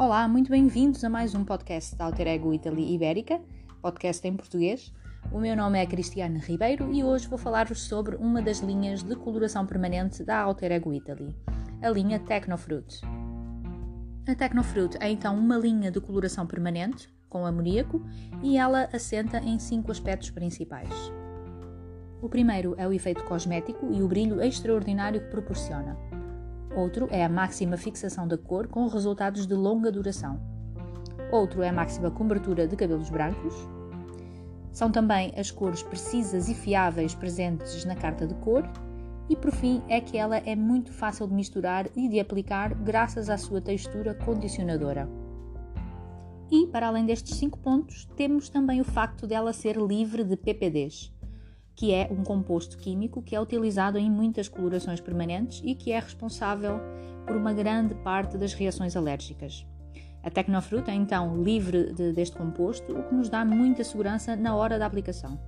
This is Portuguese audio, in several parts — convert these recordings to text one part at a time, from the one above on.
Olá, muito bem-vindos a mais um podcast da Alter Ego Italy Ibérica, podcast em português. O meu nome é Cristiane Ribeiro e hoje vou falar-vos sobre uma das linhas de coloração permanente da Alter Ego Italy, a linha Technofruit. A Technofruit é então uma linha de coloração permanente com amoníaco e ela assenta em cinco aspectos principais. O primeiro é o efeito cosmético e o brilho extraordinário que proporciona. Outro é a máxima fixação da cor com resultados de longa duração. Outro é a máxima cobertura de cabelos brancos. São também as cores precisas e fiáveis presentes na carta de cor. E por fim, é que ela é muito fácil de misturar e de aplicar graças à sua textura condicionadora. E, para além destes cinco pontos, temos também o facto dela ser livre de PPDs que é um composto químico que é utilizado em muitas colorações permanentes e que é responsável por uma grande parte das reações alérgicas. A Tecnofruit é então livre de, deste composto, o que nos dá muita segurança na hora da aplicação.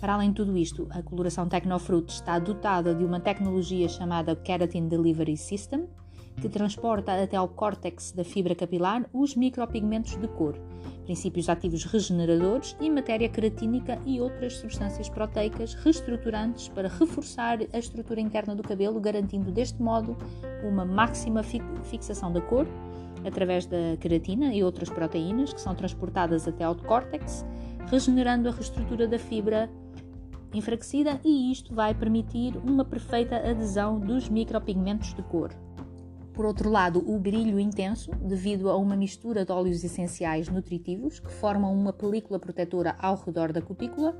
Para além de tudo isto, a coloração Tecnofruit está dotada de uma tecnologia chamada Keratin Delivery System, que transporta até ao córtex da fibra capilar os micropigmentos de cor, princípios ativos regeneradores e matéria queratínica e outras substâncias proteicas reestruturantes para reforçar a estrutura interna do cabelo, garantindo deste modo uma máxima fixação da cor através da queratina e outras proteínas que são transportadas até ao córtex, regenerando a reestrutura da fibra enfraquecida e isto vai permitir uma perfeita adesão dos micropigmentos de cor. Por outro lado, o brilho intenso, devido a uma mistura de óleos essenciais nutritivos que formam uma película protetora ao redor da cutícula,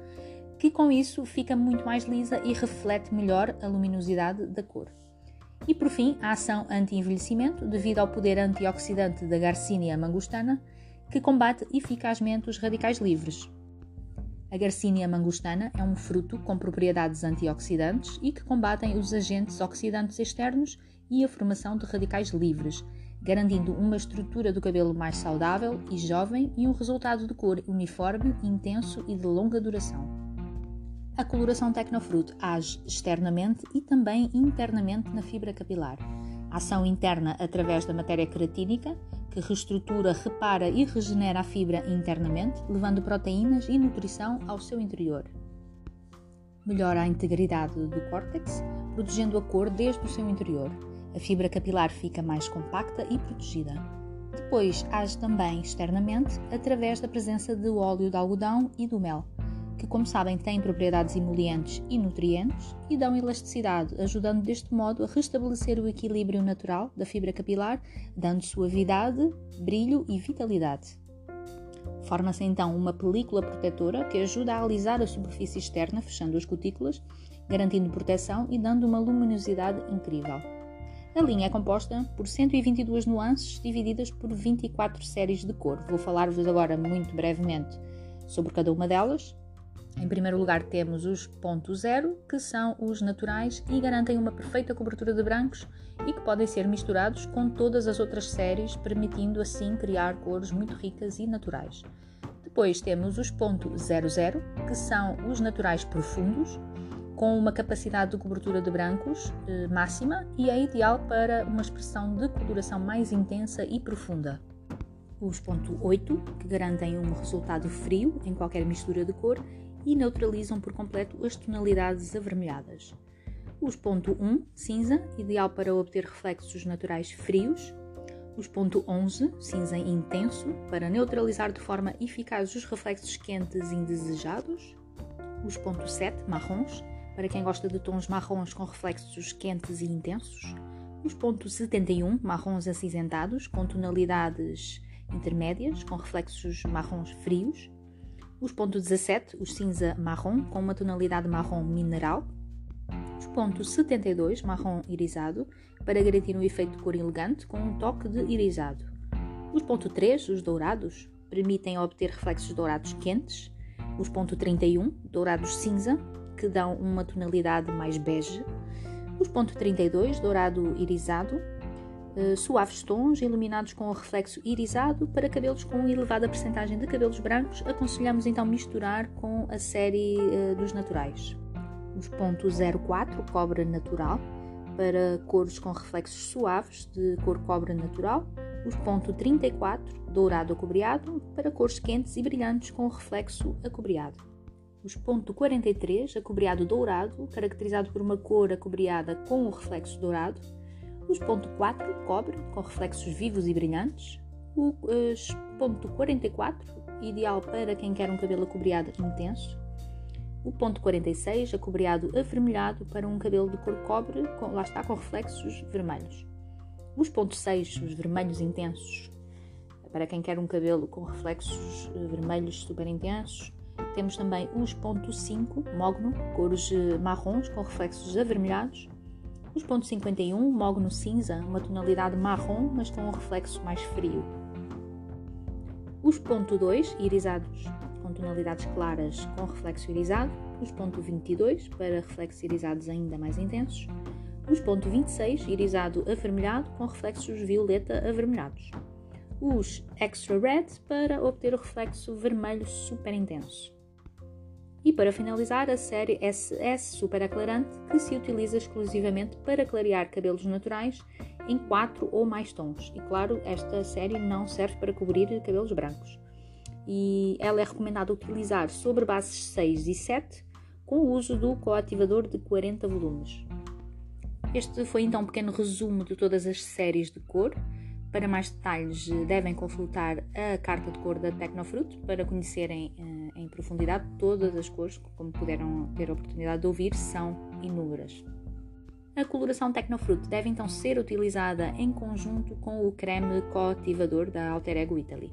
que com isso fica muito mais lisa e reflete melhor a luminosidade da cor. E por fim, a ação anti-envelhecimento, devido ao poder antioxidante da Garcinia mangustana, que combate eficazmente os radicais livres. A Garcinia mangustana é um fruto com propriedades antioxidantes e que combatem os agentes oxidantes externos e a formação de radicais livres, garantindo uma estrutura do cabelo mais saudável e jovem e um resultado de cor uniforme, intenso e de longa duração. A coloração Tecnofruit age externamente e também internamente na fibra capilar. Ação interna através da matéria queratínica, que reestrutura, repara e regenera a fibra internamente, levando proteínas e nutrição ao seu interior. Melhora a integridade do córtex, protegendo a cor desde o seu interior a fibra capilar fica mais compacta e protegida. Depois age também externamente através da presença de óleo de algodão e do mel, que, como sabem, têm propriedades emolientes e nutrientes e dão elasticidade, ajudando deste modo a restabelecer o equilíbrio natural da fibra capilar, dando suavidade, brilho e vitalidade. Forma-se então uma película protetora que ajuda a alisar a superfície externa, fechando as cutículas, garantindo proteção e dando uma luminosidade incrível. A linha é composta por 122 nuances divididas por 24 séries de cor. Vou falar-vos agora muito brevemente sobre cada uma delas. Em primeiro lugar, temos os ponto zero, que são os naturais e garantem uma perfeita cobertura de brancos e que podem ser misturados com todas as outras séries, permitindo assim criar cores muito ricas e naturais. Depois temos os ponto zero que são os naturais profundos, com uma capacidade de cobertura de brancos eh, máxima e é ideal para uma expressão de coloração mais intensa e profunda. Os ponto 8, que garantem um resultado frio em qualquer mistura de cor e neutralizam por completo as tonalidades avermelhadas. Os ponto 1, cinza, ideal para obter reflexos naturais frios. Os ponto 11, cinza intenso, para neutralizar de forma eficaz os reflexos quentes indesejados. Os ponto 7, marrons, para quem gosta de tons marrons com reflexos quentes e intensos. Os pontos 71, marrons acinzentados, com tonalidades intermédias, com reflexos marrons frios. Os pontos 17, o cinza marrom, com uma tonalidade marrom mineral. Os pontos 72, marrom irisado, para garantir um efeito de cor elegante, com um toque de irisado. Os ponto 3, os dourados, permitem obter reflexos dourados quentes. Os ponto 31, dourados cinza, que dão uma tonalidade mais bege. Os ponto 32, dourado irisado, uh, suaves tons iluminados com o reflexo irisado para cabelos com elevada percentagem de cabelos brancos, aconselhamos então misturar com a série uh, dos naturais. Os ponto 04, cobre natural, para cores com reflexos suaves de cor cobre natural, Os ponto 34, dourado acobreado, para cores quentes e brilhantes com reflexo acobreado. Os ponto 43, acobreado dourado, caracterizado por uma cor acobreada com o reflexo dourado. Os ponto 4, cobre, com reflexos vivos e brilhantes. O ponto 44, ideal para quem quer um cabelo acobreado intenso. O ponto 46, acobreado avermelhado para um cabelo de cor cobre, com, lá está, com reflexos vermelhos. Os pontos 6, os vermelhos intensos, para quem quer um cabelo com reflexos eh, vermelhos super intensos. Temos também os ponto 5, mogno, cores eh, marrons com reflexos avermelhados. Os ponto 51, mogno cinza, uma tonalidade marrom, mas com um reflexo mais frio. Os ponto 2, irisados, com tonalidades claras com reflexo irisado, os ponto 22 para reflexos irisados ainda mais intensos, os ponto 26 irisado avermelhado com reflexos violeta avermelhados, os extra red para obter o reflexo vermelho super intenso. E para finalizar, a série SS Super Aclarante, que se utiliza exclusivamente para clarear cabelos naturais em 4 ou mais tons. E claro, esta série não serve para cobrir cabelos brancos e ela é recomendada utilizar sobre bases 6 e 7 com o uso do coativador de 40 volumes. Este foi então um pequeno resumo de todas as séries de cor. Para mais detalhes, devem consultar a carta de cor da Tecnofruit para conhecerem eh, profundidade todas as cores, como puderam ter a oportunidade de ouvir, são inúmeras. A coloração Tecnofruit deve então ser utilizada em conjunto com o creme coativador da Alter Ego Italy.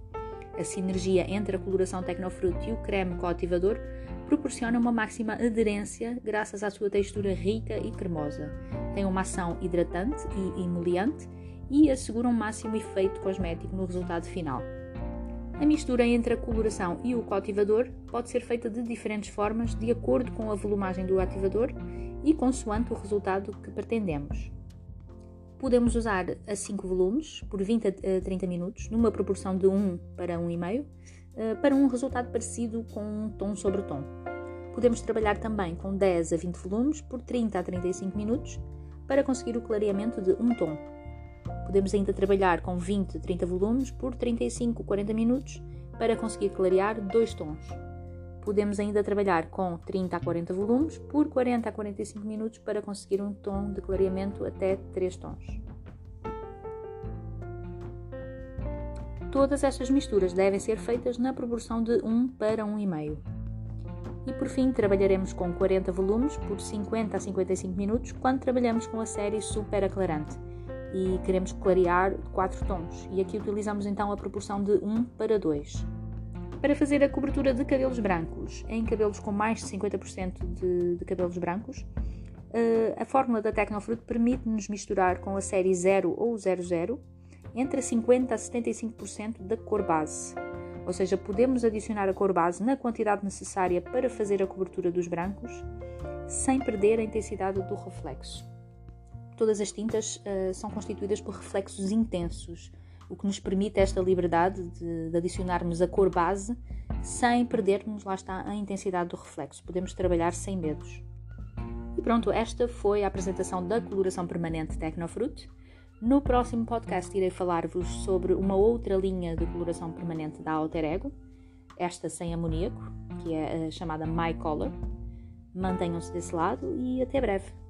A sinergia entre a coloração Tecnofruit e o creme coativador proporciona uma máxima aderência graças à sua textura rica e cremosa. Tem uma ação hidratante e emoliente e assegura um máximo efeito cosmético no resultado final. A mistura entre a coloração e o coativador pode ser feita de diferentes formas de acordo com a volumagem do ativador e consoante o resultado que pretendemos. Podemos usar a 5 volumes por 20 a 30 minutos, numa proporção de 1 para 1,5, eh, para um resultado parecido com um tom sobre tom. Podemos trabalhar também com 10 a 20 volumes por 30 a 35 minutos para conseguir o clareamento de um tom. Podemos ainda trabalhar com 20 a 30 volumes por 35 a 40 minutos para conseguir clarear dois tons. Podemos ainda trabalhar com 30 a 40 volumes por 40 a 45 minutos para conseguir um tom de clareamento até 3 tons. Todas estas misturas devem ser feitas na proporção de 1 para 1,5. E por fim, trabalharemos com 40 volumes por 50 a 55 minutos quando trabalhamos com a série super aclarante e queremos clarear 4 tons. E aqui utilizamos então a proporção de 1 para 2 para fazer a cobertura de cabelos brancos em cabelos com mais de 50% de, de, cabelos brancos. Uh, a fórmula da Tecnofruit permite-nos misturar com a série 0 ou 00 entre 50% a 75% da cor base. Ou seja, podemos adicionar a cor base na quantidade necessária para fazer a cobertura dos brancos, sem perder a intensidade do reflexo. Todas as tintas uh, são constituídas por reflexos intensos, o que nos permite esta liberdade de, de adicionarmos a cor base sem perdermos, lá está, a intensidade do reflexo. Podemos trabalhar sem medos. E pronto, esta foi a apresentação da coloração permanente Tecnofruit. No próximo podcast irei falar-vos sobre uma outra linha de coloração permanente da Alter Ego, esta sem amoníaco, que é a chamada My Color. Mantenham-se desse lado e até breve.